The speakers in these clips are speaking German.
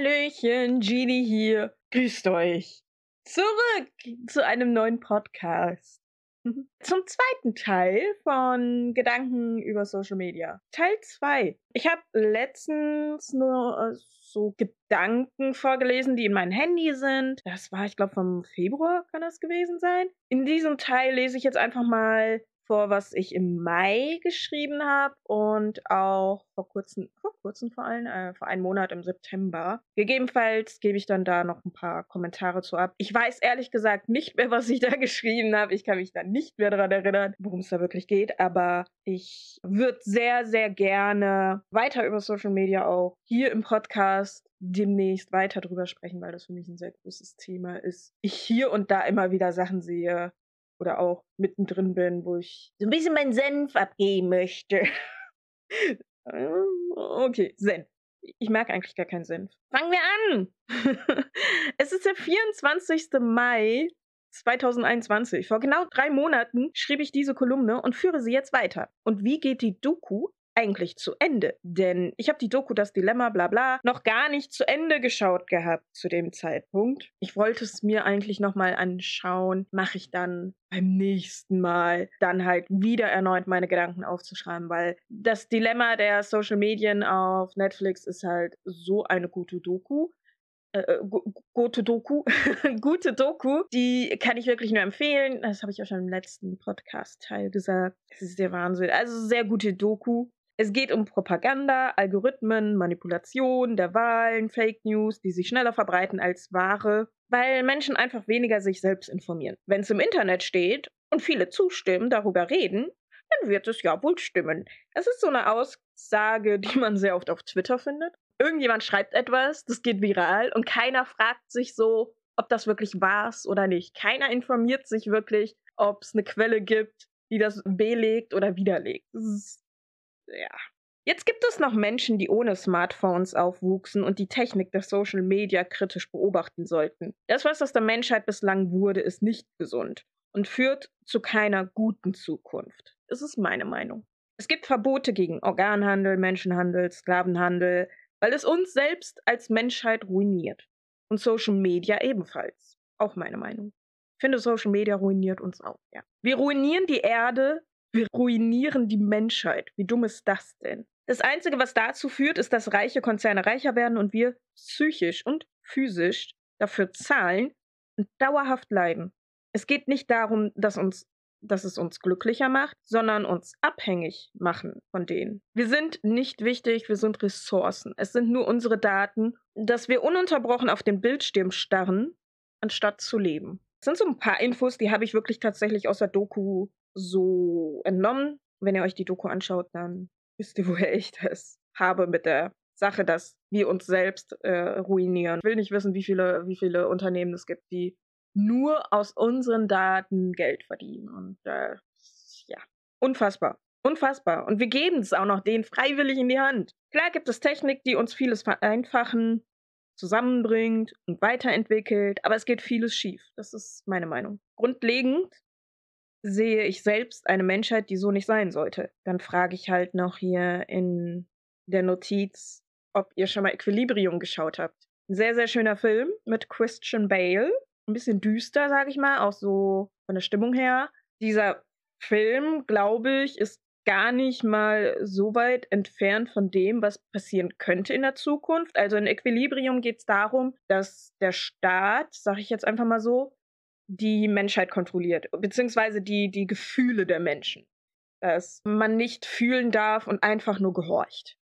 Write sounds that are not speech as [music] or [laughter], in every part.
Hallöchen, Genie hier. Grüßt euch. Zurück zu einem neuen Podcast. [laughs] Zum zweiten Teil von Gedanken über Social Media. Teil 2. Ich habe letztens nur äh, so Gedanken vorgelesen, die in meinem Handy sind. Das war, ich glaube, vom Februar kann das gewesen sein. In diesem Teil lese ich jetzt einfach mal vor, was ich im Mai geschrieben habe und auch vor kurzem, vor kurzem vor allem, äh, vor einem Monat im September. Gegebenenfalls gebe ich dann da noch ein paar Kommentare zu ab. Ich weiß ehrlich gesagt nicht mehr, was ich da [laughs] geschrieben habe. Ich kann mich da nicht mehr daran erinnern, worum es da wirklich geht, aber ich würde sehr, sehr gerne weiter über Social Media auch hier im Podcast demnächst weiter drüber sprechen, weil das für mich ein sehr großes Thema ist. Ich hier und da immer wieder Sachen sehe, oder auch mittendrin bin, wo ich so ein bisschen meinen Senf abgeben möchte. [laughs] okay, Senf. Ich merke eigentlich gar keinen Senf. Fangen wir an! [laughs] es ist der 24. Mai 2021. Vor genau drei Monaten schrieb ich diese Kolumne und führe sie jetzt weiter. Und wie geht die Doku eigentlich zu Ende? Denn ich habe die Doku Das Dilemma, bla bla, noch gar nicht zu Ende geschaut gehabt zu dem Zeitpunkt. Ich wollte es mir eigentlich nochmal anschauen. Mache ich dann beim nächsten Mal dann halt wieder erneut meine Gedanken aufzuschreiben, weil das Dilemma der Social Medien auf Netflix ist halt so eine gute Doku. Äh, äh gute Doku, [laughs] gute Doku, die kann ich wirklich nur empfehlen. Das habe ich auch schon im letzten Podcast-Teil gesagt. Das ist der Wahnsinn. Also sehr gute Doku. Es geht um Propaganda, Algorithmen, Manipulation der Wahlen, Fake News, die sich schneller verbreiten als Ware, weil Menschen einfach weniger sich selbst informieren. Wenn es im Internet steht und viele zustimmen, darüber reden, dann wird es ja wohl stimmen. Es ist so eine Aussage, die man sehr oft auf Twitter findet. Irgendjemand schreibt etwas, das geht viral und keiner fragt sich so, ob das wirklich wahr ist oder nicht. Keiner informiert sich wirklich, ob es eine Quelle gibt, die das belegt oder widerlegt. Das ist ja. Jetzt gibt es noch Menschen, die ohne Smartphones aufwuchsen und die Technik der Social Media kritisch beobachten sollten. Das, was aus der Menschheit bislang wurde, ist nicht gesund und führt zu keiner guten Zukunft. Das ist meine Meinung. Es gibt Verbote gegen Organhandel, Menschenhandel, Sklavenhandel, weil es uns selbst als Menschheit ruiniert. Und Social Media ebenfalls. Auch meine Meinung. Ich finde, Social Media ruiniert uns auch, ja. Wir ruinieren die Erde wir ruinieren die Menschheit. Wie dumm ist das denn? Das Einzige, was dazu führt, ist, dass reiche Konzerne reicher werden und wir psychisch und physisch dafür zahlen und dauerhaft leiden. Es geht nicht darum, dass uns dass es uns glücklicher macht, sondern uns abhängig machen von denen. Wir sind nicht wichtig, wir sind Ressourcen. Es sind nur unsere Daten, dass wir ununterbrochen auf den Bildschirm starren, anstatt zu leben. Das sind so ein paar Infos, die habe ich wirklich tatsächlich aus der Doku so entnommen. Wenn ihr euch die Doku anschaut, dann wisst ihr, [laughs] woher ich das habe mit der Sache, dass wir uns selbst äh, ruinieren. Ich will nicht wissen, wie viele, wie viele Unternehmen es gibt, die nur aus unseren Daten Geld verdienen. Und äh, ja, unfassbar. Unfassbar. Und wir geben es auch noch denen freiwillig in die Hand. Klar gibt es Technik, die uns vieles vereinfachen, zusammenbringt und weiterentwickelt, aber es geht vieles schief. Das ist meine Meinung. Grundlegend sehe ich selbst eine Menschheit, die so nicht sein sollte. Dann frage ich halt noch hier in der Notiz, ob ihr schon mal Equilibrium geschaut habt. Ein sehr, sehr schöner Film mit Christian Bale. Ein bisschen düster, sage ich mal, auch so von der Stimmung her. Dieser Film, glaube ich, ist gar nicht mal so weit entfernt von dem, was passieren könnte in der Zukunft. Also in Equilibrium geht es darum, dass der Staat, sage ich jetzt einfach mal so, die Menschheit kontrolliert, beziehungsweise die, die Gefühle der Menschen. Dass man nicht fühlen darf und einfach nur gehorcht.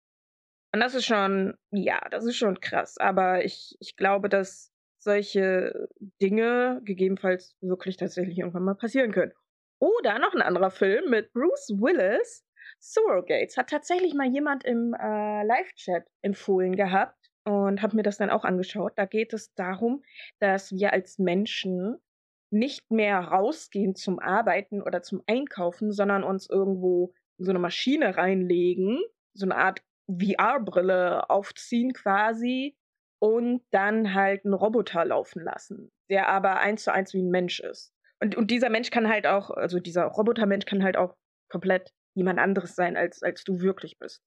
Und das ist schon, ja, das ist schon krass. Aber ich, ich glaube, dass solche Dinge gegebenenfalls wirklich tatsächlich irgendwann mal passieren können. Oder noch ein anderer Film mit Bruce Willis, Surrogates, hat tatsächlich mal jemand im äh, Live-Chat empfohlen gehabt und habe mir das dann auch angeschaut. Da geht es darum, dass wir als Menschen nicht mehr rausgehen zum Arbeiten oder zum Einkaufen, sondern uns irgendwo so eine Maschine reinlegen, so eine Art VR-Brille aufziehen quasi und dann halt einen Roboter laufen lassen, der aber eins zu eins wie ein Mensch ist. Und, und dieser Mensch kann halt auch, also dieser Robotermensch kann halt auch komplett jemand anderes sein, als, als du wirklich bist.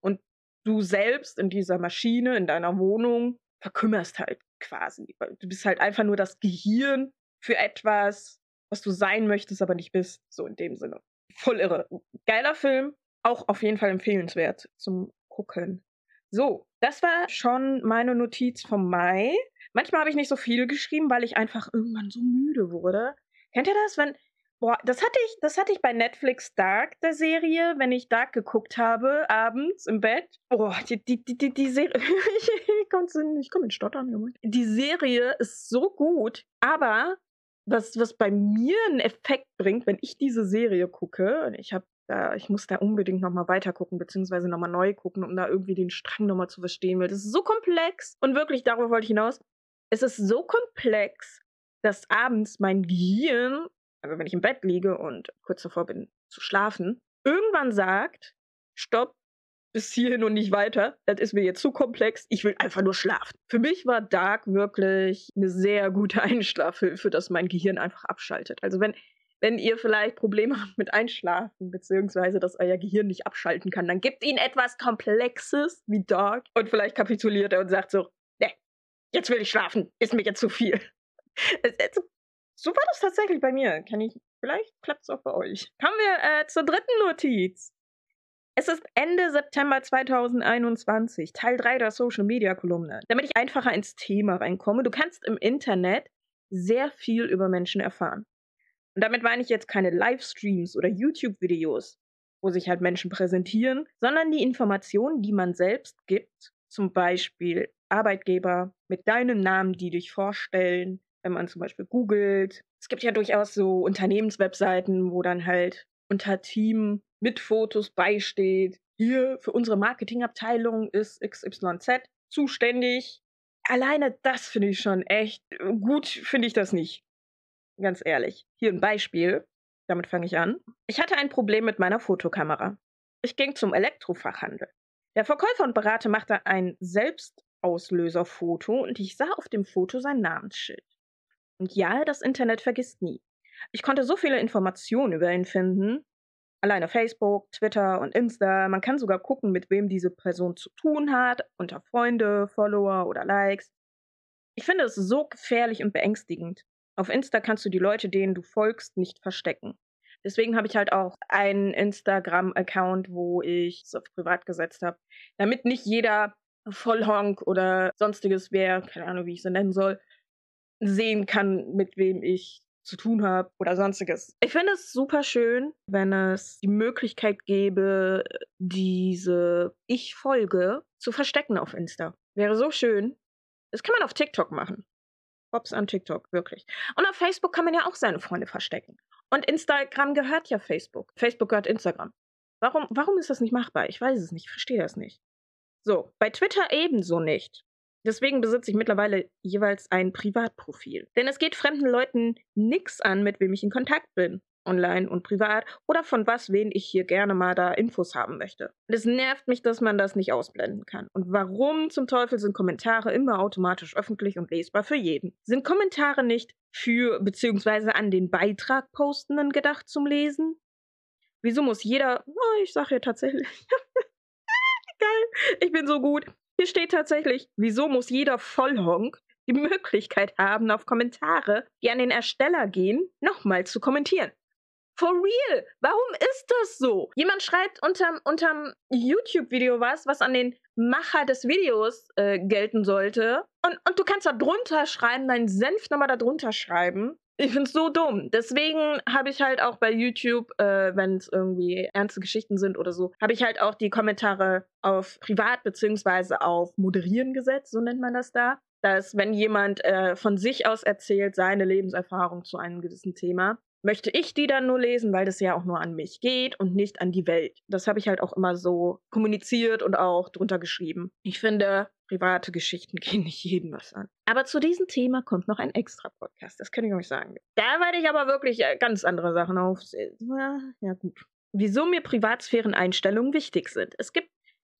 Und du selbst in dieser Maschine, in deiner Wohnung, verkümmerst halt quasi. Du bist halt einfach nur das Gehirn für etwas, was du sein möchtest, aber nicht bist. So in dem Sinne. Voll irre. Geiler Film. Auch auf jeden Fall empfehlenswert zum Gucken. So, das war schon meine Notiz vom Mai. Manchmal habe ich nicht so viel geschrieben, weil ich einfach irgendwann so müde wurde. Kennt ihr das, wenn Boah, das hatte ich, das hatte ich bei Netflix Dark, der Serie, wenn ich Dark geguckt habe, abends im Bett. Boah, die, die, die, die, Serie, [laughs] ich komme in Stottern, Junge. Die Serie ist so gut, aber was, was bei mir einen Effekt bringt, wenn ich diese Serie gucke, ich habe da, ich muss da unbedingt nochmal weiter gucken, beziehungsweise nochmal neu gucken, um da irgendwie den Strang nochmal zu verstehen, weil das ist so komplex. Und wirklich, darüber wollte ich hinaus. Es ist so komplex, dass abends mein Gehirn also wenn ich im Bett liege und kurz davor bin zu schlafen, irgendwann sagt, stopp, bis hierhin und nicht weiter. Das ist mir jetzt zu komplex. Ich will einfach nur schlafen. Für mich war Dark wirklich eine sehr gute [laughs] Einschlafhilfe, dass mein Gehirn einfach abschaltet. Also wenn, wenn ihr vielleicht Probleme habt mit Einschlafen, beziehungsweise dass euer Gehirn nicht abschalten kann, dann gibt ihnen etwas Komplexes wie Dark und vielleicht kapituliert er und sagt so, ne, jetzt will ich schlafen, ist mir jetzt zu viel. [laughs] So war das tatsächlich bei mir. Kann ich, vielleicht klappt es auch bei euch. Kommen wir äh, zur dritten Notiz. Es ist Ende September 2021, Teil 3 der Social Media Kolumne. Damit ich einfacher ins Thema reinkomme, du kannst im Internet sehr viel über Menschen erfahren. Und damit meine ich jetzt keine Livestreams oder YouTube-Videos, wo sich halt Menschen präsentieren, sondern die Informationen, die man selbst gibt, zum Beispiel Arbeitgeber mit deinem Namen, die dich vorstellen, wenn man zum Beispiel googelt. Es gibt ja durchaus so Unternehmenswebseiten, wo dann halt unter Team mit Fotos beisteht. Hier für unsere Marketingabteilung ist XYZ zuständig. Alleine das finde ich schon echt gut, finde ich das nicht. Ganz ehrlich. Hier ein Beispiel. Damit fange ich an. Ich hatte ein Problem mit meiner Fotokamera. Ich ging zum Elektrofachhandel. Der Verkäufer und Berater machte ein Selbstauslöserfoto und ich sah auf dem Foto sein Namensschild. Und ja, das Internet vergisst nie. Ich konnte so viele Informationen über ihn finden. Alleine Facebook, Twitter und Insta. Man kann sogar gucken, mit wem diese Person zu tun hat, unter Freunde, Follower oder Likes. Ich finde es so gefährlich und beängstigend. Auf Insta kannst du die Leute, denen du folgst, nicht verstecken. Deswegen habe ich halt auch einen Instagram-Account, wo ich es auf privat gesetzt habe, damit nicht jeder Vollhonk oder sonstiges wer, keine Ahnung, wie ich es nennen soll, sehen kann, mit wem ich zu tun habe oder sonstiges. Ich finde es super schön, wenn es die Möglichkeit gäbe, diese Ich-Folge zu verstecken auf Insta. Wäre so schön. Das kann man auf TikTok machen. Hops an TikTok, wirklich. Und auf Facebook kann man ja auch seine Freunde verstecken. Und Instagram gehört ja Facebook. Facebook gehört Instagram. Warum, warum ist das nicht machbar? Ich weiß es nicht, ich verstehe das nicht. So, bei Twitter ebenso nicht. Deswegen besitze ich mittlerweile jeweils ein Privatprofil. Denn es geht fremden Leuten nichts an, mit wem ich in Kontakt bin. Online und privat oder von was, wen ich hier gerne mal da Infos haben möchte. Und es nervt mich, dass man das nicht ausblenden kann. Und warum zum Teufel sind Kommentare immer automatisch öffentlich und lesbar für jeden? Sind Kommentare nicht für bzw. an den Beitrag postenden gedacht zum Lesen? Wieso muss jeder, oh, ich sage ja tatsächlich, [laughs] geil, ich bin so gut. Hier steht tatsächlich, wieso muss jeder Vollhonk die Möglichkeit haben, auf Kommentare, die an den Ersteller gehen, nochmal zu kommentieren. For real! Warum ist das so? Jemand schreibt unterm, unterm YouTube-Video was, was an den Macher des Videos äh, gelten sollte. Und, und du kannst da drunter schreiben, deinen Senf nochmal da drunter schreiben. Ich find's so dumm. Deswegen habe ich halt auch bei YouTube, äh, wenn es irgendwie ernste Geschichten sind oder so, habe ich halt auch die Kommentare auf privat beziehungsweise auf moderieren gesetzt, so nennt man das da. Dass wenn jemand äh, von sich aus erzählt, seine Lebenserfahrung zu einem gewissen Thema, möchte ich die dann nur lesen, weil das ja auch nur an mich geht und nicht an die Welt. Das habe ich halt auch immer so kommuniziert und auch drunter geschrieben. Ich finde, private Geschichten [laughs] gehen nicht jedem was an. Aber zu diesem Thema kommt noch ein extra Podcast, das kann ich euch sagen. Da werde ich aber wirklich äh, ganz andere Sachen aufsehen. Ja, gut. Wieso mir Privatsphären-Einstellungen wichtig sind. Es gibt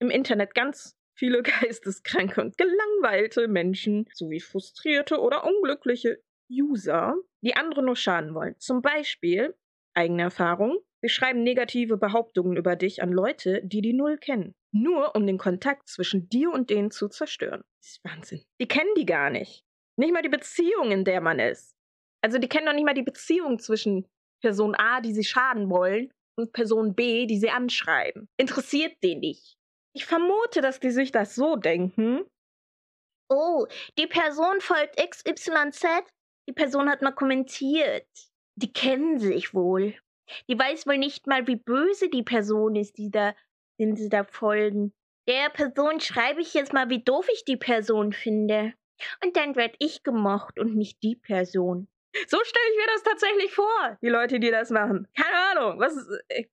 im Internet ganz viele [laughs] geisteskranke und gelangweilte Menschen sowie frustrierte oder unglückliche User, die andere nur schaden wollen. Zum Beispiel, eigene Erfahrung, wir schreiben negative Behauptungen über dich an Leute, die die Null kennen. nur um den Kontakt zwischen dir und denen zu zerstören. Das ist Wahnsinn. Die kennen die gar nicht. Nicht mal die Beziehung, in der man ist. Also die kennen doch nicht mal die Beziehung zwischen Person A, die sie schaden wollen, und Person B, die sie anschreiben. Interessiert den nicht. Ich vermute, dass die sich das so denken. Oh, die Person folgt XYZ. Die Person hat mal kommentiert. Die kennen sich wohl. Die weiß wohl nicht mal, wie böse die Person ist, die da, den sie da folgen. Der Person schreibe ich jetzt mal, wie doof ich die Person finde. Und dann werd ich gemocht und nicht die Person. So stelle ich mir das tatsächlich vor, die Leute, die das machen. Keine Ahnung, was, äh,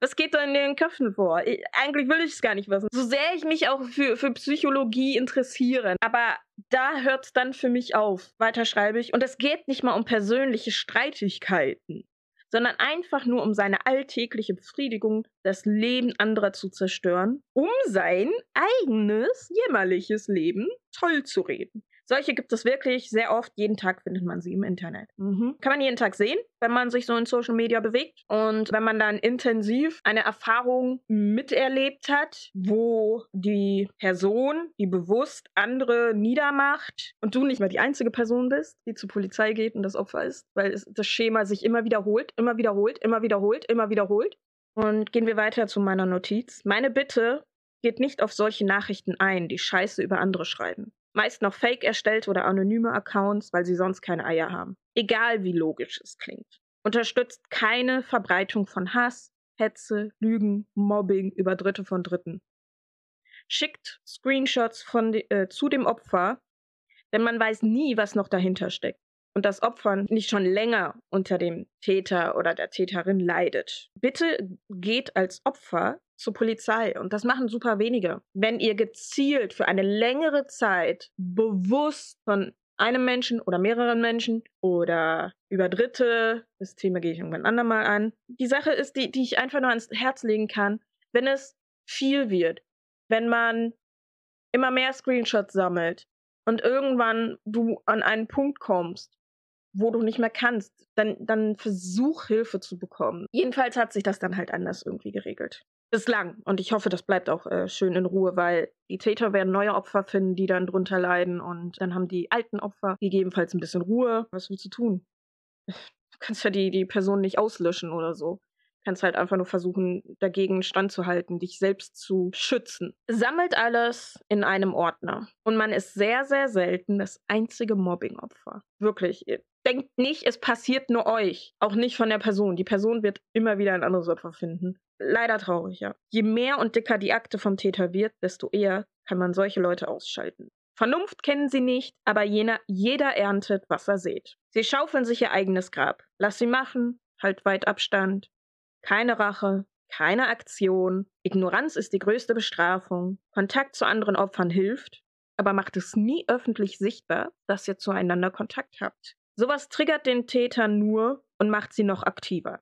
was geht da in den Köpfen vor? Ich, eigentlich will ich es gar nicht wissen. So sehr ich mich auch für, für Psychologie interessiere. Aber da hört es dann für mich auf. Weiter schreibe ich. Und es geht nicht mal um persönliche Streitigkeiten sondern einfach nur um seine alltägliche Befriedigung, das Leben anderer zu zerstören, um sein eigenes jämmerliches Leben toll zu reden. Solche gibt es wirklich sehr oft. Jeden Tag findet man sie im Internet. Mhm. Kann man jeden Tag sehen, wenn man sich so in Social Media bewegt. Und wenn man dann intensiv eine Erfahrung miterlebt hat, wo die Person, die bewusst andere niedermacht und du nicht mehr die einzige Person bist, die zur Polizei geht und das Opfer ist, weil es, das Schema sich immer wiederholt, immer wiederholt, immer wiederholt, immer wiederholt. Und gehen wir weiter zu meiner Notiz. Meine Bitte geht nicht auf solche Nachrichten ein, die Scheiße über andere schreiben meist noch fake erstellte oder anonyme Accounts, weil sie sonst keine Eier haben. Egal wie logisch es klingt. Unterstützt keine Verbreitung von Hass, Hetze, Lügen, Mobbing über Dritte von Dritten. Schickt Screenshots von, äh, zu dem Opfer, denn man weiß nie, was noch dahinter steckt. Und das Opfer nicht schon länger unter dem Täter oder der Täterin leidet. Bitte geht als Opfer zur Polizei. Und das machen super wenige. Wenn ihr gezielt für eine längere Zeit bewusst von einem Menschen oder mehreren Menschen oder über Dritte, das Thema gehe ich irgendwann andermal an. Die Sache ist, die, die ich einfach nur ans Herz legen kann, wenn es viel wird, wenn man immer mehr Screenshots sammelt und irgendwann du an einen Punkt kommst, wo du nicht mehr kannst, dann, dann versuch Hilfe zu bekommen. Jedenfalls hat sich das dann halt anders irgendwie geregelt. Bislang. Und ich hoffe, das bleibt auch äh, schön in Ruhe, weil die Täter werden neue Opfer finden, die dann drunter leiden. Und dann haben die alten Opfer gegebenenfalls ein bisschen Ruhe. Was willst du tun? Du kannst ja die, die Person nicht auslöschen oder so. Du kannst halt einfach nur versuchen, dagegen standzuhalten, dich selbst zu schützen. Sammelt alles in einem Ordner. Und man ist sehr, sehr selten das einzige Mobbing-Opfer. Wirklich denkt nicht, es passiert nur euch. Auch nicht von der Person. Die Person wird immer wieder ein anderes Opfer finden. Leider traurig, ja. Je mehr und dicker die Akte vom Täter wird, desto eher kann man solche Leute ausschalten. Vernunft kennen sie nicht, aber jener, jeder erntet, was er sieht. Sie schaufeln sich ihr eigenes Grab. Lass sie machen, halt weit Abstand. Keine Rache, keine Aktion. Ignoranz ist die größte Bestrafung. Kontakt zu anderen Opfern hilft, aber macht es nie öffentlich sichtbar, dass ihr zueinander Kontakt habt. Sowas triggert den Täter nur und macht sie noch aktiver.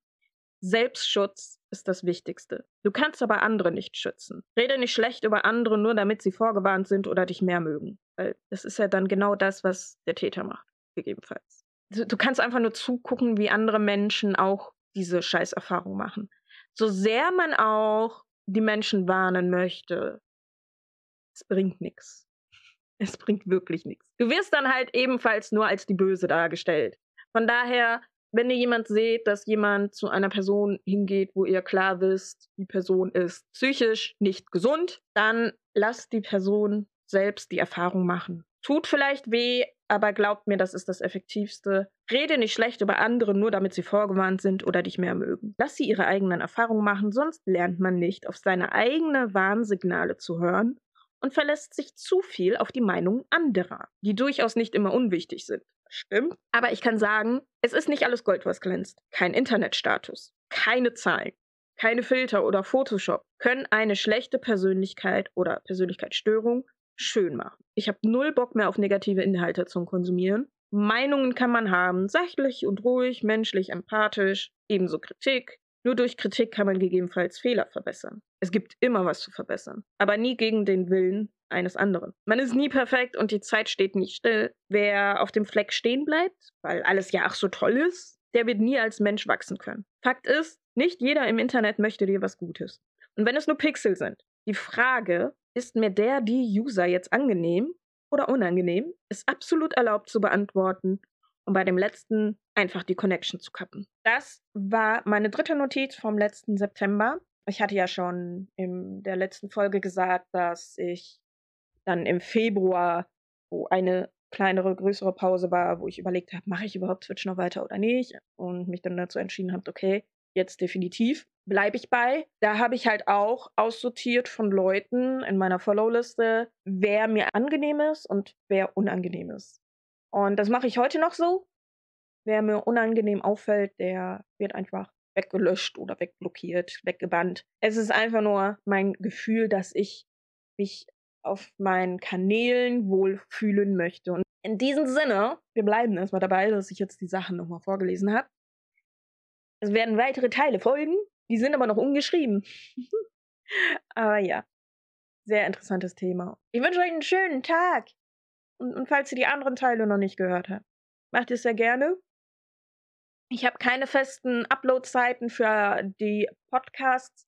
Selbstschutz ist das Wichtigste. Du kannst aber andere nicht schützen. Rede nicht schlecht über andere, nur damit sie vorgewarnt sind oder dich mehr mögen. Weil das ist ja dann genau das, was der Täter macht, gegebenenfalls. Du, kannst einfach nur zugucken, wie andere Menschen auch diese Scheißerfahrung machen. So sehr man auch die Menschen warnen möchte, es bringt nichts. Es bringt wirklich nichts. Du wirst dann halt ebenfalls nur als die Böse dargestellt. Von daher, wenn ihr jemand seht, dass jemand zu einer Person hingeht, wo ihr klar wisst, die Person ist psychisch nicht gesund, dann lasst die Person selbst die Erfahrung machen. Tut vielleicht weh, aber glaubt mir, das ist das Effektivste. Rede nicht schlecht über andere, nur damit sie vorgewarnt sind oder dich mehr mögen. Lass sie ihre eigenen Erfahrungen machen, sonst lernt man nicht, auf seine eigenen Warnsignale zu hören und verlässt sich zu viel auf die Meinung anderer, die durchaus nicht immer unwichtig sind. Stimmt. Aber ich kann sagen, es ist nicht alles Gold, was glänzt. Kein Internetstatus, keine Zahlen, keine Filter oder Photoshop können eine schlechte Persönlichkeit oder Persönlichkeitsstörung schön machen. Ich habe null Bock mehr auf negative Inhalte zum Konsumieren. Meinungen kann man haben, sachlich und ruhig, menschlich, empathisch, ebenso Kritik, nur durch Kritik kann man gegebenenfalls Fehler verbessern. Es gibt immer was zu verbessern, aber nie gegen den Willen eines anderen. Man ist nie perfekt und die Zeit steht nicht still. Wer auf dem Fleck stehen bleibt, weil alles ja ach so toll ist, der wird nie als Mensch wachsen können. Fakt ist, nicht jeder im Internet möchte dir was Gutes. Und wenn es nur Pixel sind, Die Frage, ist mir der, die User jetzt angenehm oder unangenehm, ist absolut erlaubt zu beantworten und bei dem letzten einfach die Connection zu kappen. Das war meine dritte Notiz vom letzten September. Ich hatte ja schon in der letzten Folge gesagt, dass ich dann im Februar, wo eine kleinere, größere Pause war, wo ich überlegt habe, mache ich überhaupt Twitch noch weiter oder nicht und mich dann dazu entschieden habe, okay, jetzt definitiv bleibe ich bei. Da habe ich halt auch aussortiert von Leuten in meiner Follow-Liste, wer mir angenehm ist und wer unangenehm ist. Und das mache ich heute noch so. Wer mir unangenehm auffällt, der wird einfach weggelöscht oder wegblockiert, weggebannt. Es ist einfach nur mein Gefühl, dass ich mich auf meinen Kanälen wohlfühlen möchte. Und in diesem Sinne, wir bleiben erstmal dabei, dass ich jetzt die Sachen nochmal vorgelesen habe. Es werden weitere Teile folgen. Die sind aber noch ungeschrieben. [laughs] aber ja, sehr interessantes Thema. Ich wünsche euch einen schönen Tag. Und, und falls ihr die anderen Teile noch nicht gehört habt, macht es sehr gerne. Ich habe keine festen Upload-Zeiten für die Podcasts,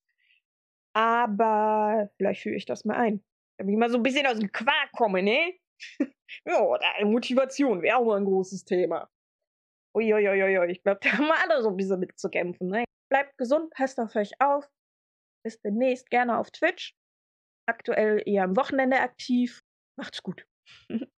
aber vielleicht führe ich das mal ein. Damit ich mal so ein bisschen aus dem Quark komme, ne? [laughs] ja, Motivation wäre auch mal ein großes Thema. Uiuiuiui, ich glaube, da haben wir alle so ein bisschen mitzukämpfen, ne? Bleibt gesund, passt auf euch auf. Bis demnächst gerne auf Twitch. Aktuell eher am Wochenende aktiv. Macht's gut. [laughs]